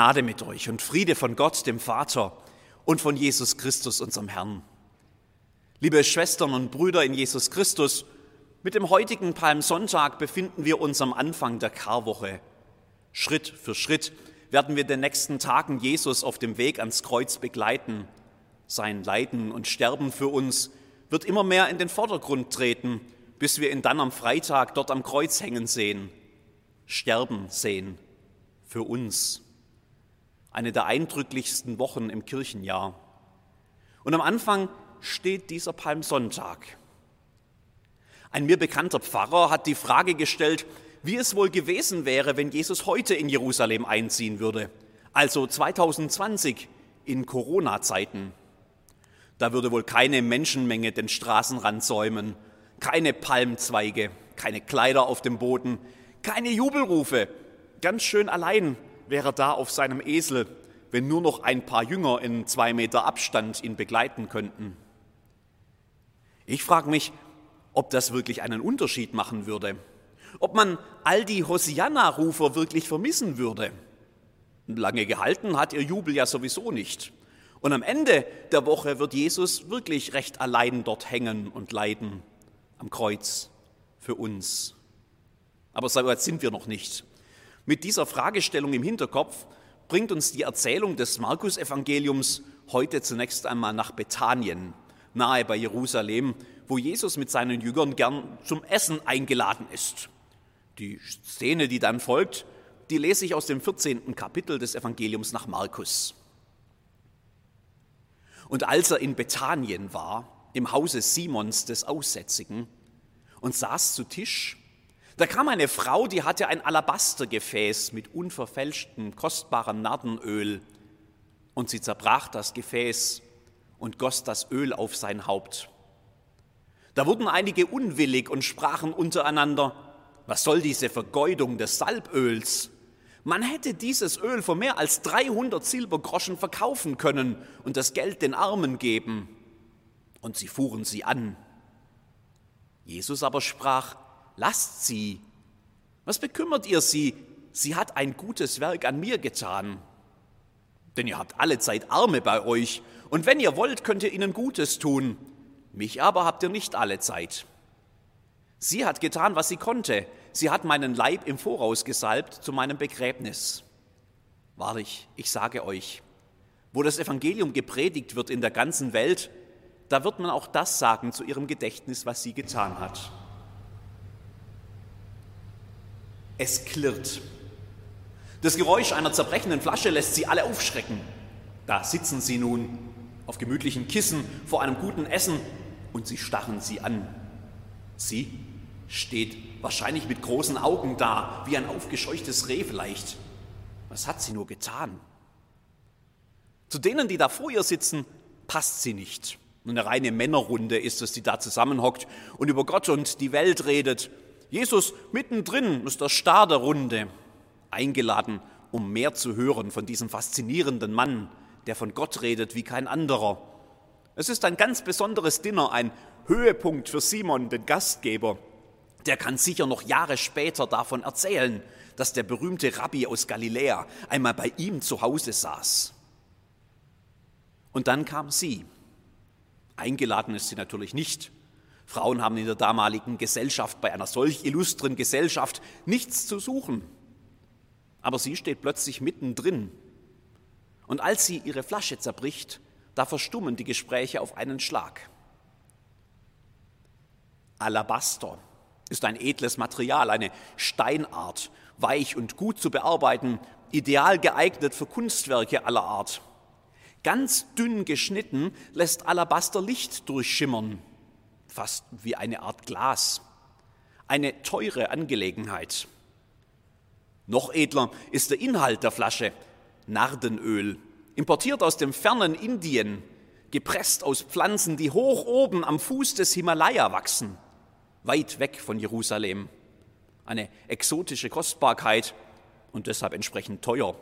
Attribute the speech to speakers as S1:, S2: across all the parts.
S1: Gnade mit euch und Friede von Gott, dem Vater und von Jesus Christus, unserem Herrn. Liebe Schwestern und Brüder in Jesus Christus, mit dem heutigen Palmsonntag befinden wir uns am Anfang der Karwoche. Schritt für Schritt werden wir den nächsten Tagen Jesus auf dem Weg ans Kreuz begleiten. Sein Leiden und Sterben für uns wird immer mehr in den Vordergrund treten, bis wir ihn dann am Freitag dort am Kreuz hängen sehen, sterben sehen für uns. Eine der eindrücklichsten Wochen im Kirchenjahr. Und am Anfang steht dieser Palmsonntag. Ein mir bekannter Pfarrer hat die Frage gestellt, wie es wohl gewesen wäre, wenn Jesus heute in Jerusalem einziehen würde, also 2020 in Corona-Zeiten. Da würde wohl keine Menschenmenge den Straßenrand säumen, keine Palmzweige, keine Kleider auf dem Boden, keine Jubelrufe. Ganz schön allein wäre da auf seinem Esel, wenn nur noch ein paar Jünger in zwei Meter Abstand ihn begleiten könnten. Ich frage mich, ob das wirklich einen Unterschied machen würde, ob man all die Hosianna-Rufer wirklich vermissen würde. Lange gehalten hat ihr Jubel ja sowieso nicht. Und am Ende der Woche wird Jesus wirklich recht allein dort hängen und leiden am Kreuz für uns. Aber so weit sind wir noch nicht. Mit dieser Fragestellung im Hinterkopf bringt uns die Erzählung des Markus-Evangeliums heute zunächst einmal nach Bethanien, nahe bei Jerusalem, wo Jesus mit seinen Jüngern gern zum Essen eingeladen ist. Die Szene, die dann folgt, die lese ich aus dem 14. Kapitel des Evangeliums nach Markus. Und als er in Bethanien war, im Hause Simons des Aussätzigen, und saß zu Tisch, da kam eine Frau, die hatte ein Alabastergefäß mit unverfälschtem, kostbarem Nardenöl, und sie zerbrach das Gefäß und goss das Öl auf sein Haupt. Da wurden einige unwillig und sprachen untereinander, was soll diese Vergeudung des Salböls? Man hätte dieses Öl für mehr als 300 Silbergroschen verkaufen können und das Geld den Armen geben. Und sie fuhren sie an. Jesus aber sprach, lasst sie. Was bekümmert ihr sie? Sie hat ein gutes Werk an mir getan. Denn ihr habt alle Zeit Arme bei euch, und wenn ihr wollt, könnt ihr ihnen Gutes tun. Mich aber habt ihr nicht alle Zeit. Sie hat getan, was sie konnte. Sie hat meinen Leib im Voraus gesalbt zu meinem Begräbnis. Wahrlich, ich sage euch, wo das Evangelium gepredigt wird in der ganzen Welt, da wird man auch das sagen zu ihrem Gedächtnis, was sie getan hat. Es klirrt. Das Geräusch einer zerbrechenden Flasche lässt sie alle aufschrecken. Da sitzen sie nun auf gemütlichen Kissen vor einem guten Essen und sie starren sie an. Sie steht wahrscheinlich mit großen Augen da, wie ein aufgescheuchtes Reh vielleicht. Was hat sie nur getan? Zu denen, die da vor ihr sitzen, passt sie nicht. Eine reine Männerrunde ist es, die da zusammenhockt und über Gott und die Welt redet. Jesus mittendrin ist der Star der Runde, eingeladen, um mehr zu hören von diesem faszinierenden Mann, der von Gott redet wie kein anderer. Es ist ein ganz besonderes Dinner, ein Höhepunkt für Simon, den Gastgeber. Der kann sicher noch Jahre später davon erzählen, dass der berühmte Rabbi aus Galiläa einmal bei ihm zu Hause saß. Und dann kam sie. Eingeladen ist sie natürlich nicht. Frauen haben in der damaligen Gesellschaft, bei einer solch illustren Gesellschaft, nichts zu suchen. Aber sie steht plötzlich mittendrin. Und als sie ihre Flasche zerbricht, da verstummen die Gespräche auf einen Schlag. Alabaster ist ein edles Material, eine Steinart, weich und gut zu bearbeiten, ideal geeignet für Kunstwerke aller Art. Ganz dünn geschnitten lässt Alabaster Licht durchschimmern, fast wie eine Art Glas. Eine teure Angelegenheit. Noch edler ist der Inhalt der Flasche, Nardenöl, importiert aus dem fernen Indien, gepresst aus Pflanzen, die hoch oben am Fuß des Himalaya wachsen weit weg von Jerusalem. Eine exotische Kostbarkeit und deshalb entsprechend teuer.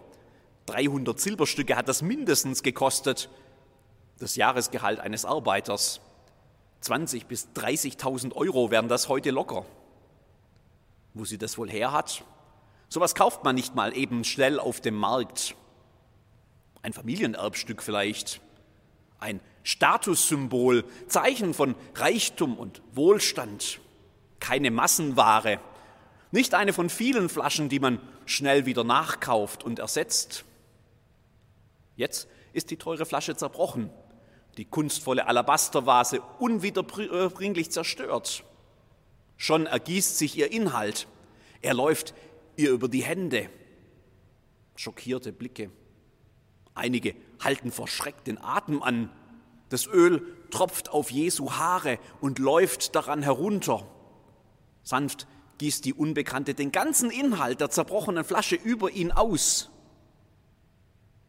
S1: 300 Silberstücke hat das mindestens gekostet, das Jahresgehalt eines Arbeiters. 20 bis 30.000 Euro wären das heute locker. Wo sie das wohl her hat? Sowas kauft man nicht mal eben schnell auf dem Markt. Ein Familienerbstück vielleicht, ein Statussymbol, Zeichen von Reichtum und Wohlstand, keine Massenware, nicht eine von vielen Flaschen, die man schnell wieder nachkauft und ersetzt. Jetzt ist die teure Flasche zerbrochen, die kunstvolle Alabastervase unwiederbringlich zerstört. Schon ergießt sich ihr Inhalt. Er läuft ihr über die Hände. Schockierte Blicke. Einige halten verschreckt den Atem an. Das Öl tropft auf Jesu Haare und läuft daran herunter. Sanft gießt die Unbekannte den ganzen Inhalt der zerbrochenen Flasche über ihn aus.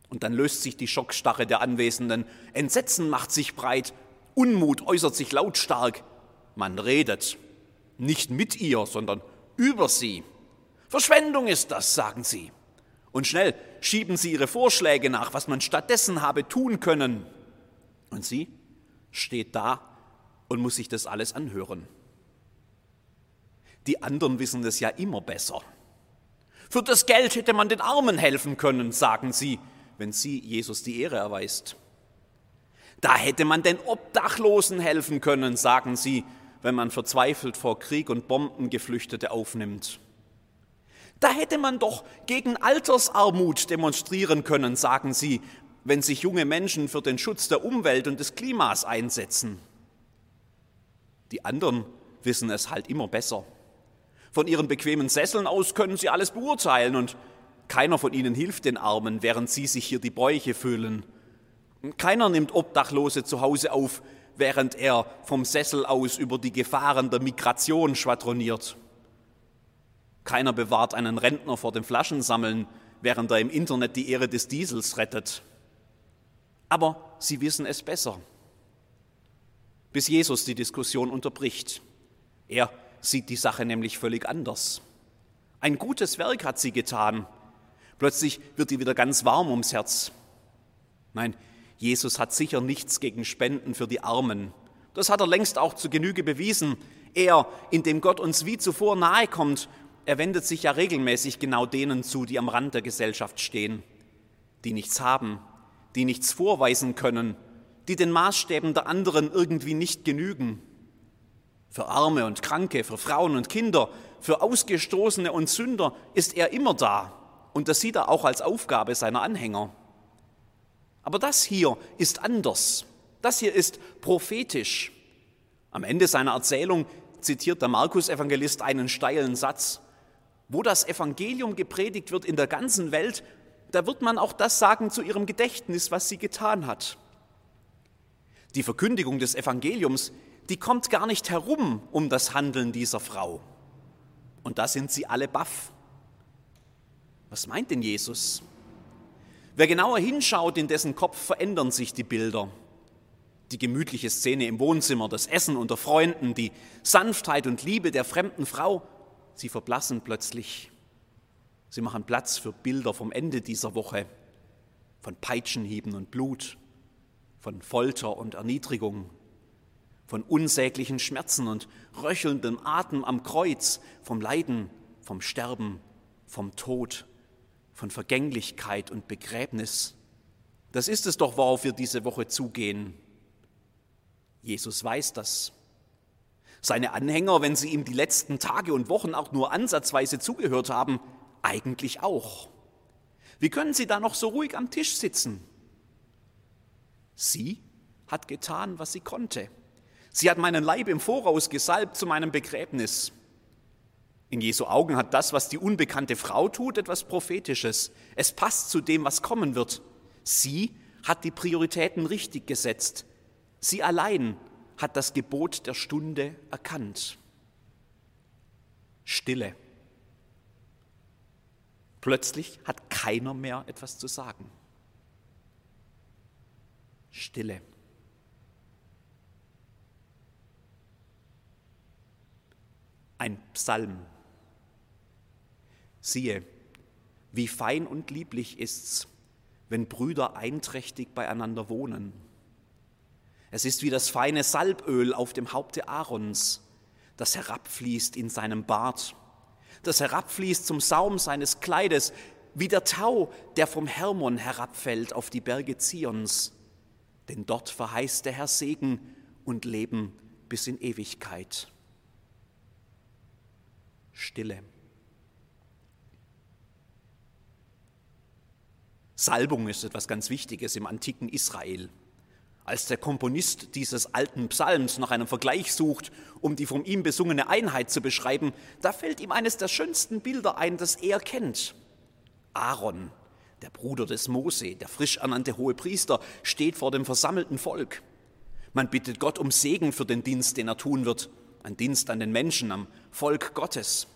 S1: Und dann löst sich die Schockstarre der Anwesenden. Entsetzen macht sich breit. Unmut äußert sich lautstark. Man redet. Nicht mit ihr, sondern über sie. Verschwendung ist das, sagen sie. Und schnell schieben sie ihre Vorschläge nach, was man stattdessen habe tun können. Und sie steht da und muss sich das alles anhören. Die anderen wissen es ja immer besser. Für das Geld hätte man den Armen helfen können, sagen sie, wenn sie Jesus die Ehre erweist. Da hätte man den Obdachlosen helfen können, sagen sie, wenn man verzweifelt vor Krieg und Bomben Geflüchtete aufnimmt. Da hätte man doch gegen Altersarmut demonstrieren können, sagen sie, wenn sich junge Menschen für den Schutz der Umwelt und des Klimas einsetzen. Die anderen wissen es halt immer besser. Von ihren bequemen Sesseln aus können sie alles beurteilen und keiner von ihnen hilft den Armen, während sie sich hier die Bäuche füllen. Keiner nimmt Obdachlose zu Hause auf, während er vom Sessel aus über die Gefahren der Migration schwadroniert. Keiner bewahrt einen Rentner vor dem Flaschensammeln, während er im Internet die Ehre des Diesels rettet. Aber sie wissen es besser. Bis Jesus die Diskussion unterbricht. Er sieht die Sache nämlich völlig anders. Ein gutes Werk hat sie getan. Plötzlich wird ihr wieder ganz warm ums Herz. Nein, Jesus hat sicher nichts gegen Spenden für die Armen. Das hat er längst auch zu Genüge bewiesen. Er, in dem Gott uns wie zuvor nahe kommt, er wendet sich ja regelmäßig genau denen zu, die am Rand der Gesellschaft stehen, die nichts haben, die nichts vorweisen können, die den Maßstäben der anderen irgendwie nicht genügen. Für Arme und Kranke, für Frauen und Kinder, für Ausgestoßene und Sünder ist er immer da. Und das sieht er auch als Aufgabe seiner Anhänger. Aber das hier ist anders. Das hier ist prophetisch. Am Ende seiner Erzählung zitiert der Markus-Evangelist einen steilen Satz. Wo das Evangelium gepredigt wird in der ganzen Welt, da wird man auch das sagen zu ihrem Gedächtnis, was sie getan hat. Die Verkündigung des Evangeliums die kommt gar nicht herum um das Handeln dieser Frau. Und da sind sie alle baff. Was meint denn Jesus? Wer genauer hinschaut, in dessen Kopf verändern sich die Bilder. Die gemütliche Szene im Wohnzimmer, das Essen unter Freunden, die Sanftheit und Liebe der fremden Frau, sie verblassen plötzlich. Sie machen Platz für Bilder vom Ende dieser Woche, von Peitschenhieben und Blut, von Folter und Erniedrigung, von unsäglichen Schmerzen und röchelndem Atem am Kreuz, vom Leiden, vom Sterben, vom Tod, von Vergänglichkeit und Begräbnis. Das ist es doch, worauf wir diese Woche zugehen. Jesus weiß das. Seine Anhänger, wenn sie ihm die letzten Tage und Wochen auch nur ansatzweise zugehört haben, eigentlich auch. Wie können sie da noch so ruhig am Tisch sitzen? Sie hat getan, was sie konnte. Sie hat meinen Leib im Voraus gesalbt zu meinem Begräbnis. In Jesu Augen hat das, was die unbekannte Frau tut, etwas Prophetisches. Es passt zu dem, was kommen wird. Sie hat die Prioritäten richtig gesetzt. Sie allein hat das Gebot der Stunde erkannt. Stille. Plötzlich hat keiner mehr etwas zu sagen. Stille. ein Psalm. Siehe, wie fein und lieblich ist's, wenn Brüder einträchtig beieinander wohnen. Es ist wie das feine Salböl auf dem Haupte Aarons, das herabfließt in seinem Bart, das herabfließt zum Saum seines Kleides, wie der Tau, der vom Hermon herabfällt auf die Berge Zions. Denn dort verheißt der Herr Segen und Leben bis in Ewigkeit. Stille. Salbung ist etwas ganz Wichtiges im antiken Israel. Als der Komponist dieses alten Psalms nach einem Vergleich sucht, um die von ihm besungene Einheit zu beschreiben, da fällt ihm eines der schönsten Bilder ein, das er kennt. Aaron, der Bruder des Mose, der frisch ernannte hohe Priester, steht vor dem versammelten Volk. Man bittet Gott um Segen für den Dienst, den er tun wird, ein Dienst an den Menschen, am Volk Gottes.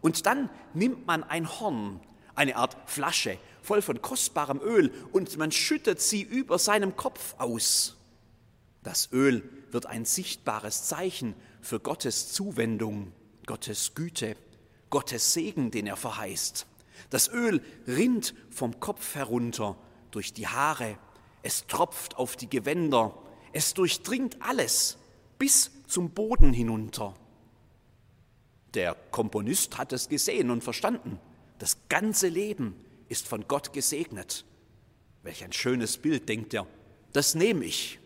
S1: Und dann nimmt man ein Horn, eine Art Flasche, voll von kostbarem Öl und man schüttet sie über seinem Kopf aus. Das Öl wird ein sichtbares Zeichen für Gottes Zuwendung, Gottes Güte, Gottes Segen, den er verheißt. Das Öl rinnt vom Kopf herunter durch die Haare, es tropft auf die Gewänder, es durchdringt alles bis zum Boden hinunter. Der Komponist hat es gesehen und verstanden. Das ganze Leben ist von Gott gesegnet. Welch ein schönes Bild, denkt er. Das nehme ich.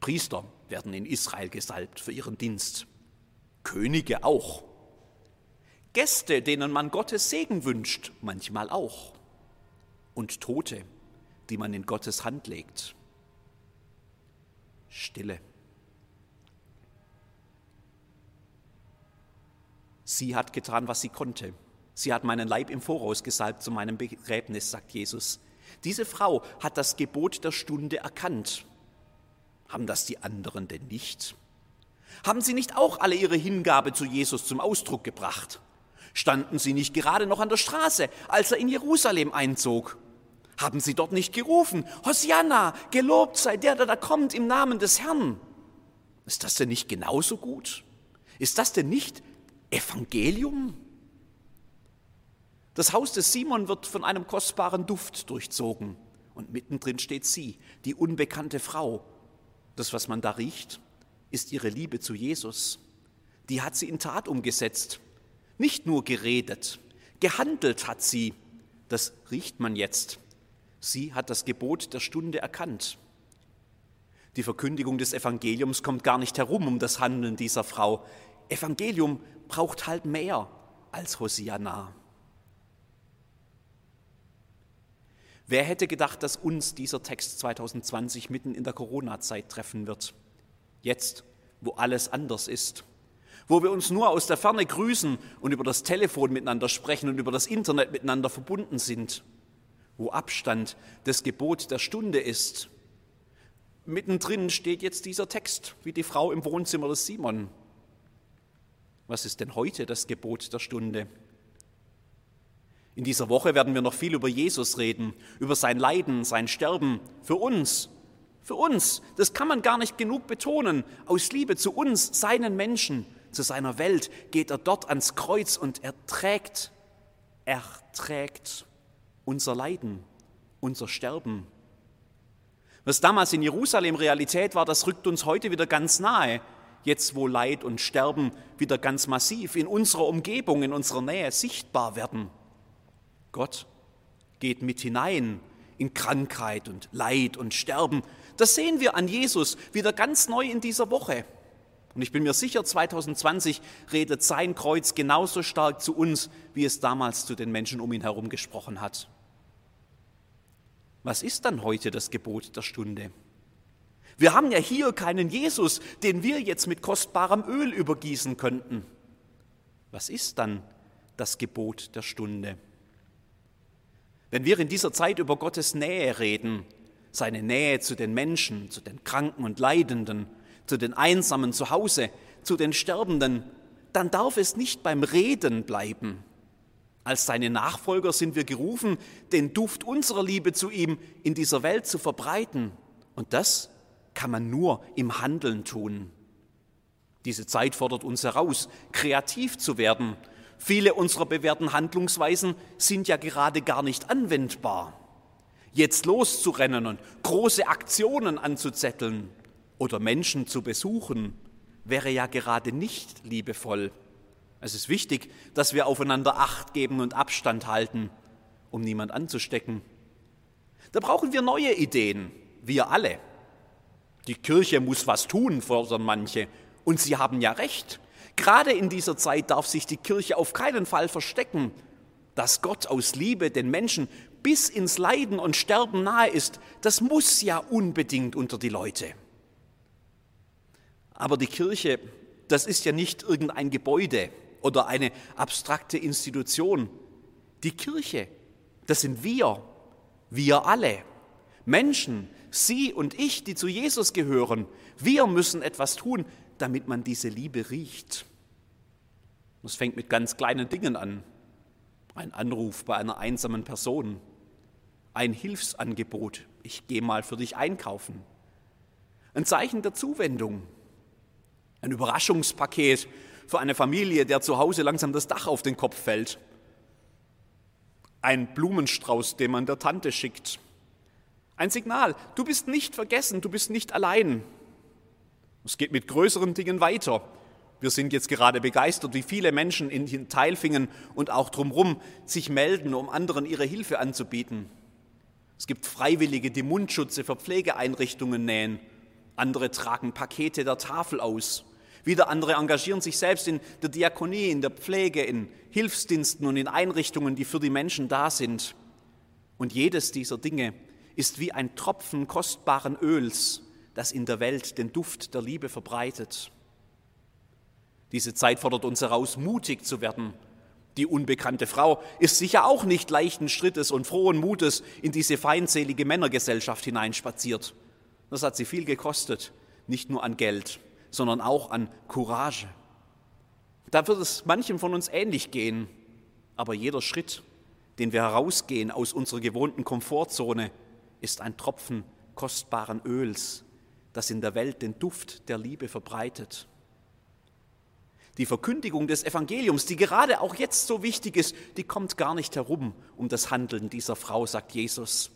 S1: Priester werden in Israel gesalbt für ihren Dienst. Könige auch. Gäste, denen man Gottes Segen wünscht, manchmal auch. Und Tote, die man in Gottes Hand legt. Stille. Sie hat getan, was sie konnte. Sie hat meinen Leib im Voraus gesalbt zu meinem Begräbnis, sagt Jesus. Diese Frau hat das Gebot der Stunde erkannt. Haben das die anderen denn nicht? Haben sie nicht auch alle ihre Hingabe zu Jesus zum Ausdruck gebracht? Standen sie nicht gerade noch an der Straße, als er in Jerusalem einzog? Haben sie dort nicht gerufen, Hosianna, gelobt sei der, der da kommt im Namen des Herrn? Ist das denn nicht genauso gut? Ist das denn nicht Evangelium? Das Haus des Simon wird von einem kostbaren Duft durchzogen und mittendrin steht sie, die unbekannte Frau. Das, was man da riecht, ist ihre Liebe zu Jesus. Die hat sie in Tat umgesetzt, nicht nur geredet, gehandelt hat sie. Das riecht man jetzt. Sie hat das Gebot der Stunde erkannt. Die Verkündigung des Evangeliums kommt gar nicht herum um das Handeln dieser Frau. Evangelium braucht halt mehr als Hosianna. Wer hätte gedacht, dass uns dieser Text 2020 mitten in der Corona-Zeit treffen wird? Jetzt, wo alles anders ist. Wo wir uns nur aus der Ferne grüßen und über das Telefon miteinander sprechen und über das Internet miteinander verbunden sind. Wo Abstand das Gebot der Stunde ist. Mittendrin steht jetzt dieser Text, wie die Frau im Wohnzimmer des Simon. Was ist denn heute das Gebot der Stunde? In dieser Woche werden wir noch viel über Jesus reden, über sein Leiden, sein Sterben für uns. Für uns, das kann man gar nicht genug betonen. Aus Liebe zu uns, seinen Menschen, zu seiner Welt, geht er dort ans Kreuz und er trägt, er trägt unser Leiden, unser Sterben. Was damals in Jerusalem Realität war, das rückt uns heute wieder ganz nahe. Jetzt, wo Leid und Sterben wieder ganz massiv in unserer Umgebung, in unserer Nähe sichtbar werden. Gott geht mit hinein in Krankheit und Leid und Sterben. Das sehen wir an Jesus wieder ganz neu in dieser Woche. Und ich bin mir sicher, 2020 redet sein Kreuz genauso stark zu uns, wie es damals zu den Menschen um ihn herum gesprochen hat. Was ist dann heute das Gebot der Stunde? Wir haben ja hier keinen Jesus, den wir jetzt mit kostbarem Öl übergießen könnten. Was ist dann das Gebot der Stunde? Wenn wir in dieser Zeit über Gottes Nähe reden, seine Nähe zu den Menschen, zu den Kranken und Leidenden, zu den Einsamen zu Hause, zu den Sterbenden, dann darf es nicht beim Reden bleiben. Als seine Nachfolger sind wir gerufen, den Duft unserer Liebe zu ihm in dieser Welt zu verbreiten. Und das kann man nur im Handeln tun. Diese Zeit fordert uns heraus, kreativ zu werden, Viele unserer bewährten Handlungsweisen sind ja gerade gar nicht anwendbar. Jetzt loszurennen und große Aktionen anzuzetteln oder Menschen zu besuchen, wäre ja gerade nicht liebevoll. Es ist wichtig, dass wir aufeinander Acht geben und Abstand halten, um niemand anzustecken. Da brauchen wir neue Ideen, wir alle. Die Kirche muss was tun, fordern manche. Und sie haben ja recht. Gerade in dieser Zeit darf sich die Kirche auf keinen Fall verstecken. Dass Gott aus Liebe den Menschen bis ins Leiden und Sterben nahe ist, das muss ja unbedingt unter die Leute. Aber die Kirche, das ist ja nicht irgendein Gebäude oder eine abstrakte Institution. Die Kirche, das sind wir, wir alle. Menschen, Sie und ich, die zu Jesus gehören, wir müssen etwas tun, damit man diese Liebe riecht. Es fängt mit ganz kleinen Dingen an. Ein Anruf bei einer einsamen Person, ein Hilfsangebot, ich gehe mal für dich einkaufen, ein Zeichen der Zuwendung, ein Überraschungspaket für eine Familie, der zu Hause langsam das Dach auf den Kopf fällt, ein Blumenstrauß, den man der Tante schickt, ein Signal, du bist nicht vergessen, du bist nicht allein. Es geht mit größeren Dingen weiter. Wir sind jetzt gerade begeistert, wie viele Menschen in Teilfingen und auch drumherum sich melden, um anderen ihre Hilfe anzubieten. Es gibt Freiwillige, die Mundschutze für Pflegeeinrichtungen nähen. Andere tragen Pakete der Tafel aus. Wieder andere engagieren sich selbst in der Diakonie, in der Pflege, in Hilfsdiensten und in Einrichtungen, die für die Menschen da sind. Und jedes dieser Dinge ist wie ein Tropfen kostbaren Öls, das in der Welt den Duft der Liebe verbreitet. Diese Zeit fordert uns heraus, mutig zu werden. Die unbekannte Frau ist sicher auch nicht leichten Schrittes und frohen Mutes in diese feindselige Männergesellschaft hineinspaziert. Das hat sie viel gekostet, nicht nur an Geld, sondern auch an Courage. Da wird es manchem von uns ähnlich gehen, aber jeder Schritt, den wir herausgehen aus unserer gewohnten Komfortzone, ist ein Tropfen kostbaren Öls, das in der Welt den Duft der Liebe verbreitet. Die Verkündigung des Evangeliums, die gerade auch jetzt so wichtig ist, die kommt gar nicht herum um das Handeln dieser Frau, sagt Jesus.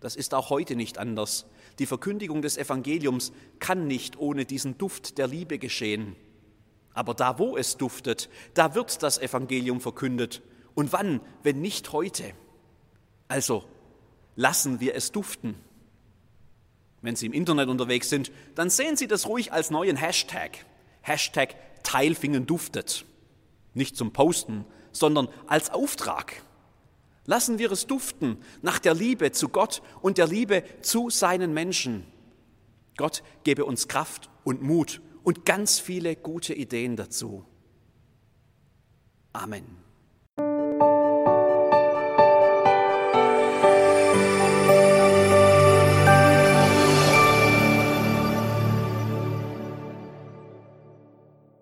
S1: Das ist auch heute nicht anders. Die Verkündigung des Evangeliums kann nicht ohne diesen Duft der Liebe geschehen. Aber da, wo es duftet, da wird das Evangelium verkündet. Und wann, wenn nicht heute? Also lassen wir es duften. Wenn Sie im Internet unterwegs sind, dann sehen Sie das ruhig als neuen Hashtag. Hashtag Teilfingen duftet. Nicht zum Posten, sondern als Auftrag. Lassen wir es duften nach der Liebe zu Gott und der Liebe zu seinen Menschen. Gott gebe uns Kraft und Mut und ganz viele gute Ideen dazu. Amen.